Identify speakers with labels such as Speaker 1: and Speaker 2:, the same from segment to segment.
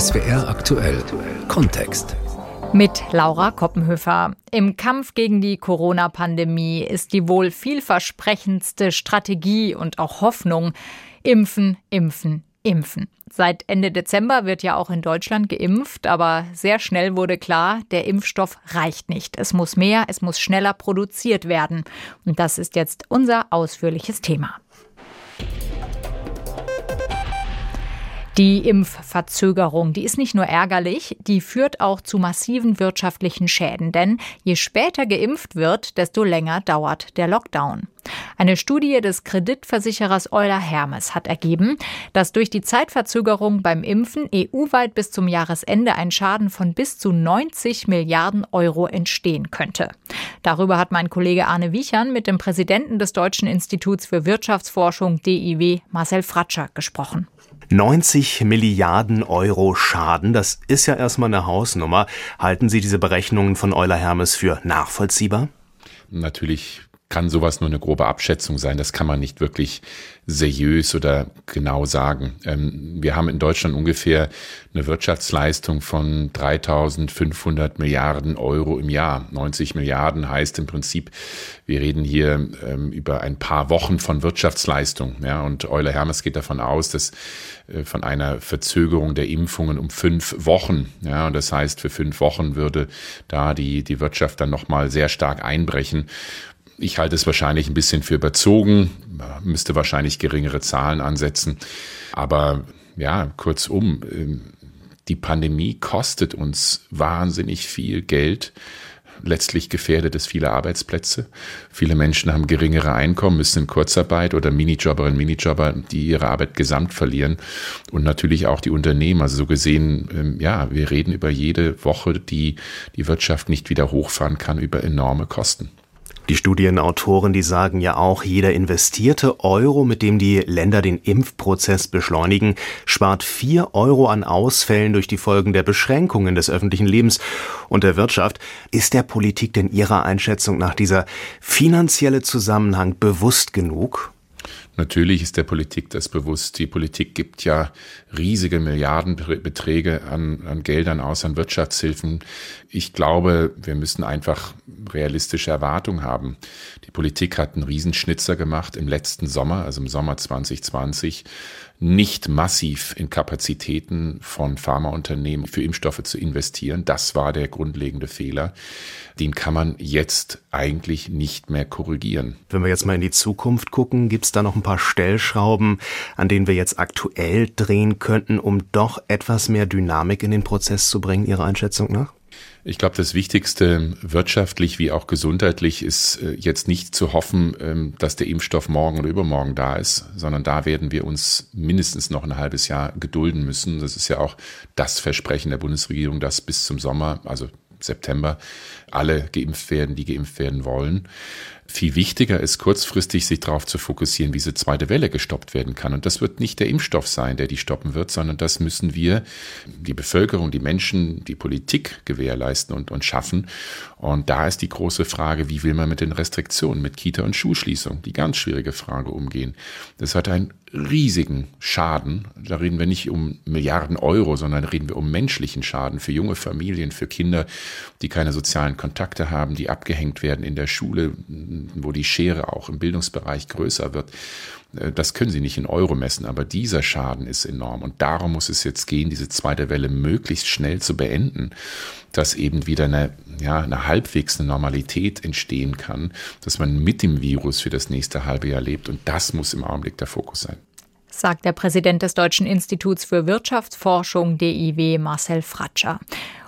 Speaker 1: SWR aktuell Kontext.
Speaker 2: Mit Laura Koppenhöfer. Im Kampf gegen die Corona-Pandemie ist die wohl vielversprechendste Strategie und auch Hoffnung Impfen, Impfen, Impfen. Seit Ende Dezember wird ja auch in Deutschland geimpft, aber sehr schnell wurde klar, der Impfstoff reicht nicht. Es muss mehr, es muss schneller produziert werden. Und das ist jetzt unser ausführliches Thema. Die Impfverzögerung, die ist nicht nur ärgerlich, die führt auch zu massiven wirtschaftlichen Schäden. Denn je später geimpft wird, desto länger dauert der Lockdown. Eine Studie des Kreditversicherers Euler Hermes hat ergeben, dass durch die Zeitverzögerung beim Impfen EU-weit bis zum Jahresende ein Schaden von bis zu 90 Milliarden Euro entstehen könnte. Darüber hat mein Kollege Arne Wiechern mit dem Präsidenten des Deutschen Instituts für Wirtschaftsforschung DIW Marcel Fratscher gesprochen.
Speaker 3: 90 Milliarden Euro Schaden, das ist ja erstmal eine Hausnummer. Halten Sie diese Berechnungen von Euler Hermes für nachvollziehbar?
Speaker 4: Natürlich kann sowas nur eine grobe Abschätzung sein. Das kann man nicht wirklich seriös oder genau sagen. Ähm, wir haben in Deutschland ungefähr eine Wirtschaftsleistung von 3500 Milliarden Euro im Jahr. 90 Milliarden heißt im Prinzip, wir reden hier ähm, über ein paar Wochen von Wirtschaftsleistung. Und Euler Hermes geht davon aus, dass äh, von einer Verzögerung der Impfungen um fünf Wochen. Ja, und das heißt, für fünf Wochen würde da die, die Wirtschaft dann nochmal sehr stark einbrechen. Ich halte es wahrscheinlich ein bisschen für überzogen, müsste wahrscheinlich geringere Zahlen ansetzen. Aber ja, kurzum, ähm, die Pandemie kostet uns wahnsinnig viel Geld. Letztlich gefährdet es viele Arbeitsplätze. Viele Menschen haben geringere Einkommen, müssen in Kurzarbeit oder Minijobberinnen, Minijobber, die ihre Arbeit gesamt verlieren. Und natürlich auch die Unternehmen. Also so gesehen, ähm, ja, wir reden über jede Woche, die die Wirtschaft nicht wieder hochfahren kann, über enorme Kosten.
Speaker 3: Die Studienautoren, die sagen ja auch, jeder investierte Euro, mit dem die Länder den Impfprozess beschleunigen, spart vier Euro an Ausfällen durch die Folgen der Beschränkungen des öffentlichen Lebens und der Wirtschaft. Ist der Politik denn Ihrer Einschätzung nach dieser finanzielle Zusammenhang bewusst genug?
Speaker 4: Natürlich ist der Politik das bewusst. Die Politik gibt ja riesige Milliardenbeträge an, an Geldern aus, an Wirtschaftshilfen. Ich glaube, wir müssen einfach realistische Erwartungen haben. Die Politik hat einen Riesenschnitzer gemacht im letzten Sommer, also im Sommer 2020 nicht massiv in Kapazitäten von Pharmaunternehmen für Impfstoffe zu investieren. Das war der grundlegende Fehler. Den kann man jetzt eigentlich nicht mehr korrigieren.
Speaker 3: Wenn wir jetzt mal in die Zukunft gucken, gibt es da noch ein paar Stellschrauben, an denen wir jetzt aktuell drehen könnten, um doch etwas mehr Dynamik in den Prozess zu bringen, Ihrer Einschätzung nach?
Speaker 4: Ich glaube, das Wichtigste wirtschaftlich wie auch gesundheitlich ist äh, jetzt nicht zu hoffen, ähm, dass der Impfstoff morgen oder übermorgen da ist, sondern da werden wir uns mindestens noch ein halbes Jahr gedulden müssen. Das ist ja auch das Versprechen der Bundesregierung, dass bis zum Sommer, also September, alle geimpft werden, die geimpft werden wollen. Viel wichtiger ist kurzfristig, sich darauf zu fokussieren, wie diese zweite Welle gestoppt werden kann. Und das wird nicht der Impfstoff sein, der die stoppen wird, sondern das müssen wir, die Bevölkerung, die Menschen, die Politik gewährleisten und, und schaffen. Und da ist die große Frage, wie will man mit den Restriktionen, mit Kita- und Schulschließung, die ganz schwierige Frage umgehen. Das hat einen riesigen Schaden. Da reden wir nicht um Milliarden Euro, sondern reden wir um menschlichen Schaden für junge Familien, für Kinder, die keine sozialen Kontakte haben, die abgehängt werden in der Schule, wo die Schere auch im Bildungsbereich größer wird. Äh, das können Sie nicht in Euro messen, aber dieser Schaden ist enorm. Und darum muss es jetzt gehen, diese zweite Welle möglichst schnell zu beenden, dass eben wieder eine, ja, eine halbwegs eine Normalität entstehen kann, dass man mit dem Virus für das nächste halbe Jahr lebt. Und das muss im Augenblick der Fokus sein
Speaker 2: sagt der Präsident des Deutschen Instituts für Wirtschaftsforschung DIW Marcel Fratscher.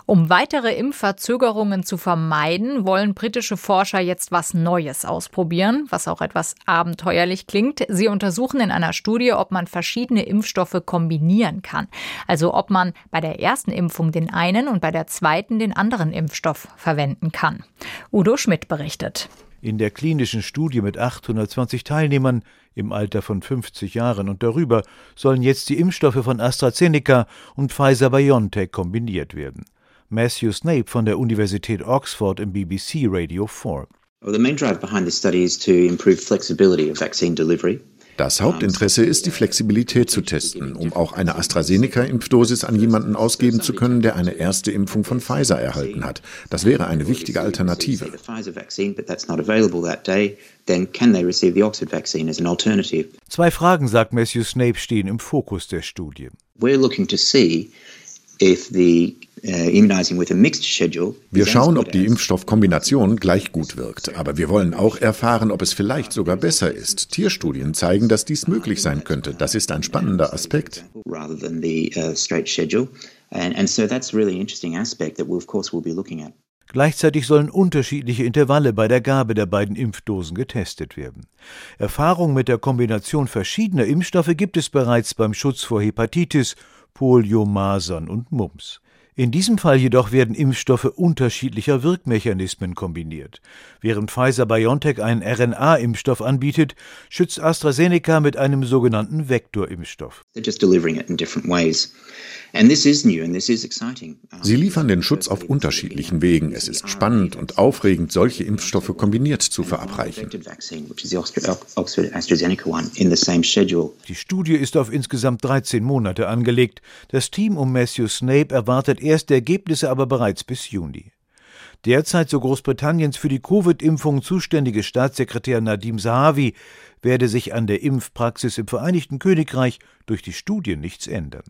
Speaker 2: Um weitere Impfverzögerungen zu vermeiden, wollen britische Forscher jetzt was Neues ausprobieren, was auch etwas abenteuerlich klingt. Sie untersuchen in einer Studie, ob man verschiedene Impfstoffe kombinieren kann. Also ob man bei der ersten Impfung den einen und bei der zweiten den anderen Impfstoff verwenden kann. Udo Schmidt berichtet.
Speaker 5: In der klinischen Studie mit 820 Teilnehmern im Alter von 50 Jahren und darüber sollen jetzt die Impfstoffe von AstraZeneca und Pfizer BioNTech kombiniert werden. Matthew Snape von der Universität Oxford im BBC Radio 4.
Speaker 6: Well, the main drive behind this study is to improve flexibility of vaccine delivery Das Hauptinteresse ist, die Flexibilität zu testen, um auch eine AstraZeneca-Impfdosis an jemanden ausgeben zu können, der eine erste Impfung von Pfizer erhalten hat. Das wäre eine wichtige Alternative.
Speaker 5: Zwei Fragen, sagt Matthew Snape, stehen im Fokus der Studie.
Speaker 6: We're looking to see wir schauen, ob die Impfstoffkombination gleich gut wirkt, aber wir wollen auch erfahren, ob es vielleicht sogar besser ist. Tierstudien zeigen, dass dies möglich sein könnte. Das ist ein spannender Aspekt.
Speaker 5: Gleichzeitig sollen unterschiedliche Intervalle bei der Gabe der beiden Impfdosen getestet werden. Erfahrung mit der Kombination verschiedener Impfstoffe gibt es bereits beim Schutz vor Hepatitis, Polio, Masern und Mumps. In diesem Fall jedoch werden Impfstoffe unterschiedlicher Wirkmechanismen kombiniert. Während Pfizer BioNTech einen RNA-Impfstoff anbietet, schützt AstraZeneca mit einem sogenannten Vektorimpfstoff. They're just delivering it in different ways.
Speaker 6: Sie liefern den Schutz auf unterschiedlichen Wegen. Es ist spannend und aufregend, solche Impfstoffe kombiniert zu verabreichen.
Speaker 5: Die Studie ist auf insgesamt 13 Monate angelegt. Das Team um Matthew Snape erwartet erste Ergebnisse aber bereits bis Juni. Derzeit so Großbritanniens für die Covid-Impfung zuständige Staatssekretär Nadim Sahavi werde sich an der Impfpraxis im Vereinigten Königreich durch die Studie nichts ändern.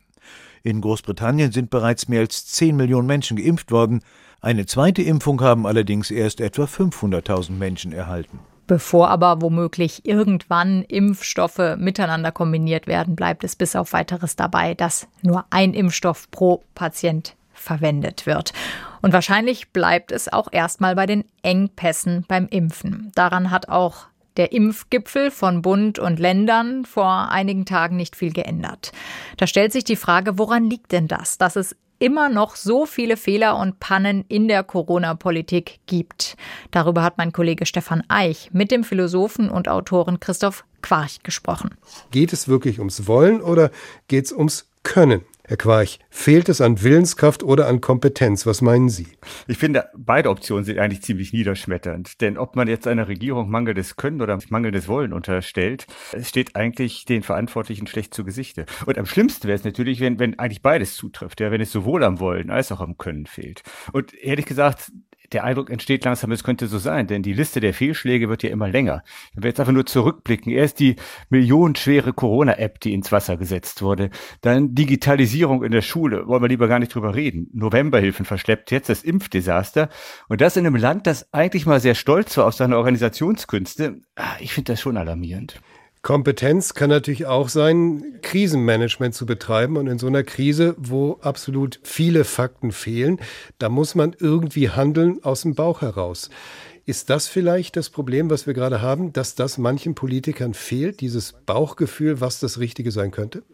Speaker 5: In Großbritannien sind bereits mehr als 10 Millionen Menschen geimpft worden. Eine zweite Impfung haben allerdings erst etwa 500.000 Menschen erhalten.
Speaker 2: Bevor aber womöglich irgendwann Impfstoffe miteinander kombiniert werden, bleibt es bis auf weiteres dabei, dass nur ein Impfstoff pro Patient verwendet wird. Und wahrscheinlich bleibt es auch erstmal bei den Engpässen beim Impfen. Daran hat auch der Impfgipfel von Bund und Ländern vor einigen Tagen nicht viel geändert. Da stellt sich die Frage, woran liegt denn das, dass es immer noch so viele Fehler und Pannen in der Corona-Politik gibt. Darüber hat mein Kollege Stefan Eich mit dem Philosophen und Autoren Christoph Quarch gesprochen.
Speaker 7: Geht es wirklich ums Wollen oder geht es ums Können? Herr Quarch, fehlt es an Willenskraft oder an Kompetenz? Was meinen Sie?
Speaker 8: Ich finde, beide Optionen sind eigentlich ziemlich niederschmetternd. Denn ob man jetzt einer Regierung mangelndes Können oder mangelndes Wollen unterstellt, steht eigentlich den Verantwortlichen schlecht zu Gesichte. Und am schlimmsten wäre es natürlich, wenn, wenn eigentlich beides zutrifft, ja, wenn es sowohl am Wollen als auch am Können fehlt. Und ehrlich gesagt, der Eindruck entsteht langsam, es könnte so sein, denn die Liste der Fehlschläge wird ja immer länger. Wenn wir jetzt einfach nur zurückblicken, erst die millionenschwere Corona-App, die ins Wasser gesetzt wurde, dann Digitalisierung in der Schule, wollen wir lieber gar nicht drüber reden, Novemberhilfen verschleppt, jetzt das Impfdesaster und das in einem Land, das eigentlich mal sehr stolz war auf seine Organisationskünste. Ah, ich finde das schon alarmierend.
Speaker 7: Kompetenz kann natürlich auch sein, Krisenmanagement zu betreiben. Und in so einer Krise, wo absolut viele Fakten fehlen, da muss man irgendwie handeln aus dem Bauch heraus. Ist das vielleicht das Problem, was wir gerade haben, dass das manchen Politikern fehlt, dieses Bauchgefühl, was das Richtige sein könnte?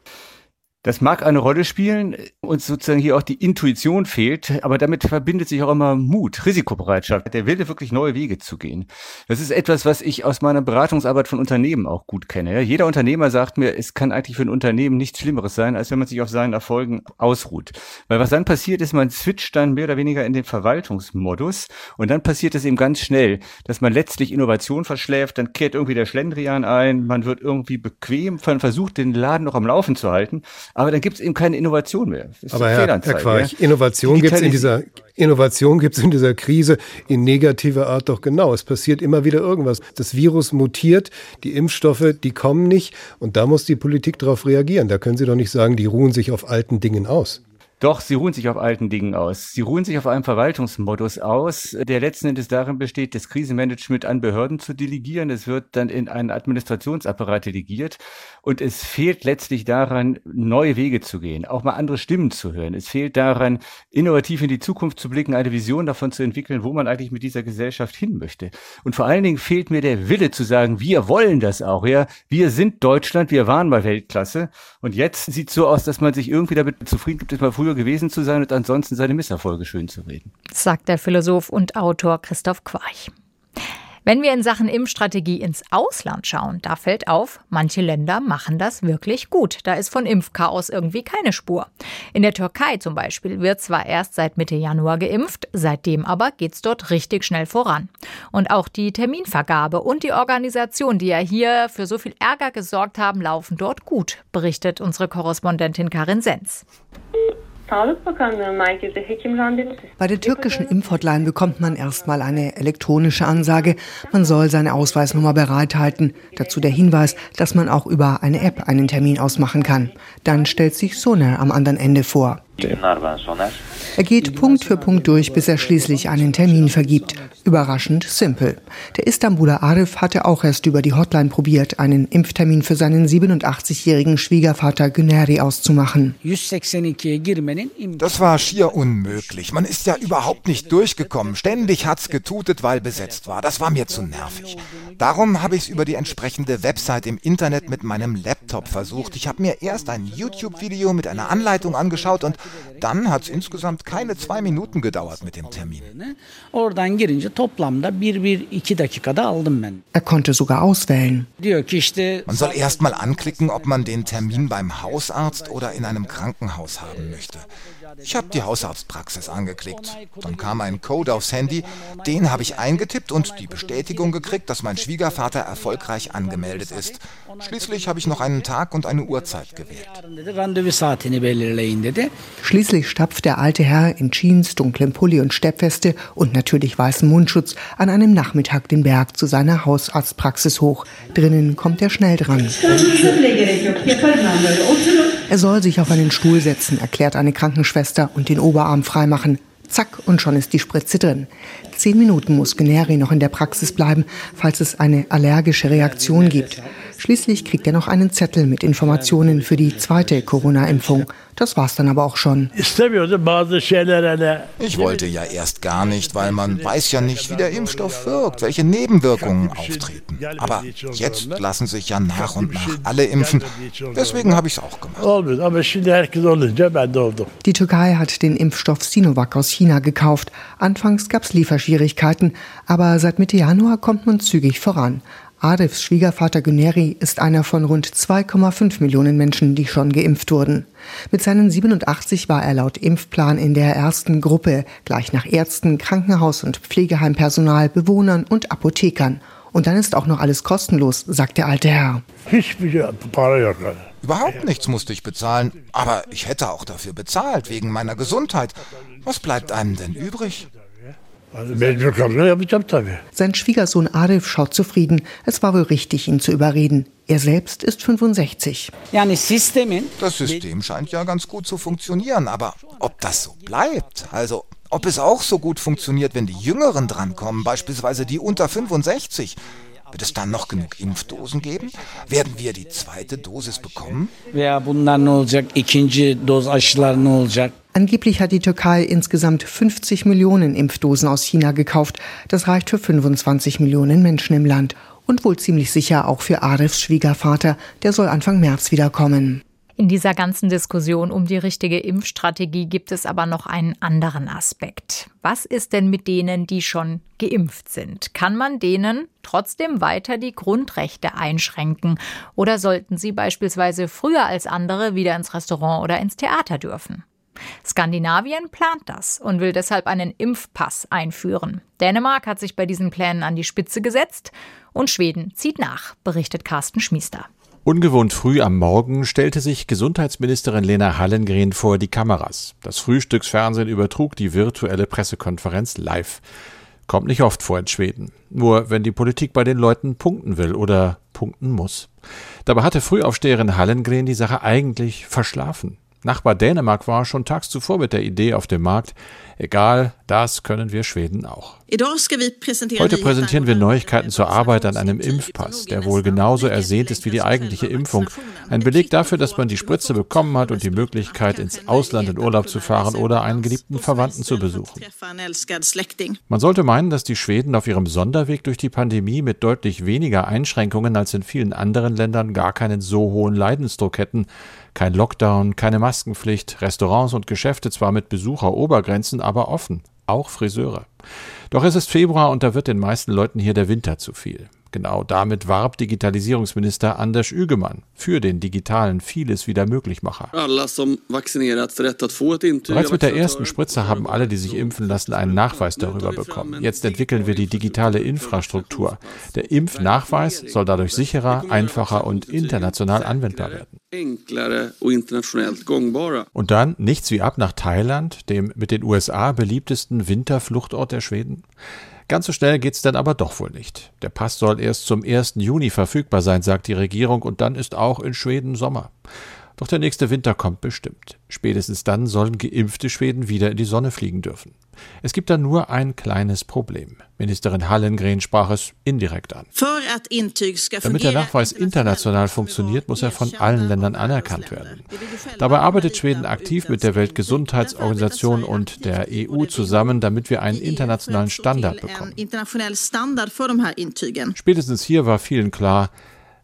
Speaker 8: Das mag eine Rolle spielen und sozusagen hier auch die Intuition fehlt, aber damit verbindet sich auch immer Mut, Risikobereitschaft, der Wille, wirklich neue Wege zu gehen. Das ist etwas, was ich aus meiner Beratungsarbeit von Unternehmen auch gut kenne. Jeder Unternehmer sagt mir, es kann eigentlich für ein Unternehmen nichts Schlimmeres sein, als wenn man sich auf seinen Erfolgen ausruht. Weil was dann passiert ist, man switcht dann mehr oder weniger in den Verwaltungsmodus und dann passiert es eben ganz schnell, dass man letztlich Innovation verschläft, dann kehrt irgendwie der Schlendrian ein, man wird irgendwie bequem, man versucht den Laden noch am Laufen zu halten aber dann gibt es eben keine Innovation mehr.
Speaker 7: Aber Herr, Herr Quarch, ja? Innovation gibt es in dieser Innovation gibt es in dieser Krise in negativer Art doch genau. Es passiert immer wieder irgendwas. Das Virus mutiert, die Impfstoffe, die kommen nicht und da muss die Politik darauf reagieren. Da können Sie doch nicht sagen, die ruhen sich auf alten Dingen aus.
Speaker 8: Doch, sie ruhen sich auf alten Dingen aus. Sie ruhen sich auf einem Verwaltungsmodus aus, der letzten Endes darin besteht, das Krisenmanagement an Behörden zu delegieren. Es wird dann in einen Administrationsapparat delegiert und es fehlt letztlich daran, neue Wege zu gehen, auch mal andere Stimmen zu hören. Es fehlt daran, innovativ in die Zukunft zu blicken, eine Vision davon zu entwickeln, wo man eigentlich mit dieser Gesellschaft hin möchte. Und vor allen Dingen fehlt mir der Wille zu sagen, wir wollen das auch, ja. Wir sind Deutschland, wir waren mal Weltklasse und jetzt sieht es so aus, dass man sich irgendwie damit zufrieden gibt, dass man früher früher gewesen zu sein und ansonsten seine Misserfolge schön zu reden.
Speaker 2: Sagt der Philosoph und Autor Christoph Quarch. Wenn wir in Sachen Impfstrategie ins Ausland schauen, da fällt auf, manche Länder machen das wirklich gut. Da ist von Impfchaos irgendwie keine Spur. In der Türkei zum Beispiel wird zwar erst seit Mitte Januar geimpft, seitdem aber geht's dort richtig schnell voran. Und auch die Terminvergabe und die Organisation, die ja hier für so viel Ärger gesorgt haben, laufen dort gut, berichtet unsere Korrespondentin Karin Sens.
Speaker 9: Bei der türkischen Impfhotline bekommt man erstmal eine elektronische Ansage. Man soll seine Ausweisnummer bereithalten. Dazu der Hinweis, dass man auch über eine App einen Termin ausmachen kann. Dann stellt sich Sonar am anderen Ende vor. Er geht Punkt für Punkt durch, bis er schließlich einen Termin vergibt. Überraschend simpel. Der Istanbuler Arif hatte auch erst über die Hotline probiert, einen Impftermin für seinen 87-jährigen Schwiegervater Güneri auszumachen.
Speaker 10: Das war schier unmöglich. Man ist ja überhaupt nicht durchgekommen. Ständig hat's getutet, weil besetzt war. Das war mir zu nervig. Darum habe ich es über die entsprechende Website im Internet mit meinem Laptop versucht. Ich habe mir erst ein YouTube-Video mit einer Anleitung angeschaut und dann hat es insgesamt keine zwei Minuten gedauert mit dem Termin.
Speaker 9: Er konnte sogar auswählen.
Speaker 10: Man soll erst mal anklicken, ob man den Termin beim Hausarzt oder in einem Krankenhaus haben möchte. Ich habe die Hausarztpraxis angeklickt. Dann kam ein Code aufs Handy, den habe ich eingetippt und die Bestätigung gekriegt, dass mein Schwiegervater erfolgreich angemeldet ist. Schließlich habe ich noch einen Tag und eine Uhrzeit gewählt.
Speaker 9: Schließlich stapft der alte Herr in Jeans, dunklem Pulli und Steppweste und natürlich weißem Mundschutz an einem Nachmittag den Berg zu seiner Hausarztpraxis hoch. Drinnen kommt er schnell dran. Er soll sich auf einen Stuhl setzen, erklärt eine Krankenschwester und den Oberarm freimachen. Zack, und schon ist die Spritze drin. Zehn Minuten muss Generi noch in der Praxis bleiben, falls es eine allergische Reaktion gibt. Schließlich kriegt er noch einen Zettel mit Informationen für die zweite Corona-Impfung. Das war's dann aber auch schon.
Speaker 10: Ich wollte ja erst gar nicht, weil man weiß ja nicht, wie der Impfstoff wirkt, welche Nebenwirkungen auftreten. Aber jetzt lassen sich ja nach und nach alle impfen. Deswegen habe ich es auch gemacht.
Speaker 9: Die Türkei hat den Impfstoff Sinovac aus China gekauft. Anfangs gab es Lieferschwierigkeiten, aber seit Mitte Januar kommt man zügig voran. Arifs Schwiegervater Güneri ist einer von rund 2,5 Millionen Menschen, die schon geimpft wurden. Mit seinen 87 war er laut Impfplan in der ersten Gruppe, gleich nach Ärzten, Krankenhaus- und Pflegeheimpersonal, Bewohnern und Apothekern. Und dann ist auch noch alles kostenlos, sagt der alte Herr.
Speaker 10: Überhaupt nichts musste ich bezahlen, aber ich hätte auch dafür bezahlt, wegen meiner Gesundheit. Was bleibt einem denn übrig?
Speaker 9: Sein Schwiegersohn Arif schaut zufrieden. Es war wohl richtig, ihn zu überreden. Er selbst ist 65.
Speaker 10: Das System scheint ja ganz gut zu funktionieren, aber ob das so bleibt, also ob es auch so gut funktioniert, wenn die Jüngeren drankommen, beispielsweise die unter 65, wird es dann noch genug Impfdosen geben? Werden wir die zweite Dosis bekommen?
Speaker 9: Angeblich hat die Türkei insgesamt 50 Millionen Impfdosen aus China gekauft. Das reicht für 25 Millionen Menschen im Land. Und wohl ziemlich sicher auch für Arifs Schwiegervater. Der soll Anfang März wiederkommen.
Speaker 2: In dieser ganzen Diskussion um die richtige Impfstrategie gibt es aber noch einen anderen Aspekt. Was ist denn mit denen, die schon geimpft sind? Kann man denen trotzdem weiter die Grundrechte einschränken? Oder sollten sie beispielsweise früher als andere wieder ins Restaurant oder ins Theater dürfen? Skandinavien plant das und will deshalb einen Impfpass einführen. Dänemark hat sich bei diesen Plänen an die Spitze gesetzt und Schweden zieht nach, berichtet Carsten Schmiester.
Speaker 11: Ungewohnt früh am Morgen stellte sich Gesundheitsministerin Lena Hallengren vor die Kameras. Das Frühstücksfernsehen übertrug die virtuelle Pressekonferenz live. Kommt nicht oft vor in Schweden. Nur wenn die Politik bei den Leuten punkten will oder punkten muss. Dabei hatte Frühaufsteherin Hallengren die Sache eigentlich verschlafen. Nachbar Dänemark war schon tags zuvor mit der Idee auf dem Markt. Egal, das können wir Schweden auch. Heute präsentieren wir Neuigkeiten zur Arbeit an einem Impfpass, der wohl genauso ersehnt ist wie die eigentliche Impfung. Ein Beleg dafür, dass man die Spritze bekommen hat und die Möglichkeit, ins Ausland in Urlaub zu fahren oder einen geliebten Verwandten zu besuchen. Man sollte meinen, dass die Schweden auf ihrem Sonderweg durch die Pandemie mit deutlich weniger Einschränkungen als in vielen anderen Ländern gar keinen so hohen Leidensdruck hätten. Kein Lockdown, keine Maskenpflicht, Restaurants und Geschäfte zwar mit Besucherobergrenzen, aber offen. auch Friseure. Doch es ist Februar und da wird den meisten Leuten hier der Winter zu viel. Genau damit warb Digitalisierungsminister Anders Ügemann für den digitalen vieles wieder Möglichmacher. Bereits mit der ersten Spritze haben alle, die sich impfen lassen, einen Nachweis darüber bekommen. Jetzt entwickeln wir die digitale Infrastruktur. Der Impfnachweis soll dadurch sicherer, einfacher und international anwendbar werden. Und dann nichts wie ab nach Thailand, dem mit den USA beliebtesten Winterfluchtort der Schweden. Ganz so schnell geht's dann aber doch wohl nicht. Der Pass soll erst zum 1. Juni verfügbar sein, sagt die Regierung, und dann ist auch in Schweden Sommer. Doch der nächste Winter kommt bestimmt. Spätestens dann sollen geimpfte Schweden wieder in die Sonne fliegen dürfen. Es gibt da nur ein kleines Problem. Ministerin Hallengren sprach es indirekt an. Damit der Nachweis international funktioniert, muss er von allen Ländern anerkannt werden. Dabei arbeitet Schweden aktiv mit der Weltgesundheitsorganisation und der EU zusammen, damit wir einen internationalen Standard bekommen. Spätestens hier war vielen klar,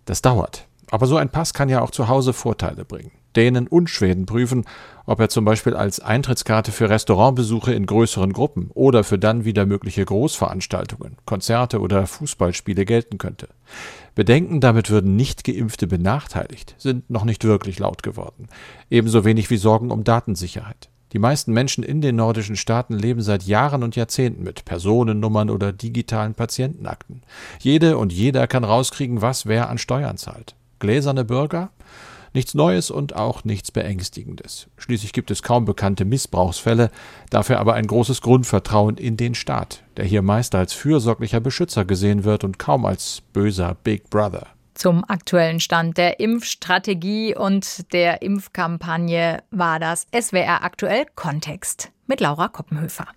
Speaker 11: das dauert. Aber so ein Pass kann ja auch zu Hause Vorteile bringen. Dänen und Schweden prüfen, ob er zum Beispiel als Eintrittskarte für Restaurantbesuche in größeren Gruppen oder für dann wieder mögliche Großveranstaltungen, Konzerte oder Fußballspiele gelten könnte. Bedenken, damit würden nicht geimpfte benachteiligt, sind noch nicht wirklich laut geworden. Ebenso wenig wie Sorgen um Datensicherheit. Die meisten Menschen in den nordischen Staaten leben seit Jahren und Jahrzehnten mit Personennummern oder digitalen Patientenakten. Jede und jeder kann rauskriegen, was wer an Steuern zahlt gläserne Bürger? Nichts Neues und auch nichts Beängstigendes. Schließlich gibt es kaum bekannte Missbrauchsfälle, dafür aber ein großes Grundvertrauen in den Staat, der hier meist als fürsorglicher Beschützer gesehen wird und kaum als böser Big Brother.
Speaker 2: Zum aktuellen Stand der Impfstrategie und der Impfkampagne war das SWR aktuell Kontext mit Laura Koppenhöfer.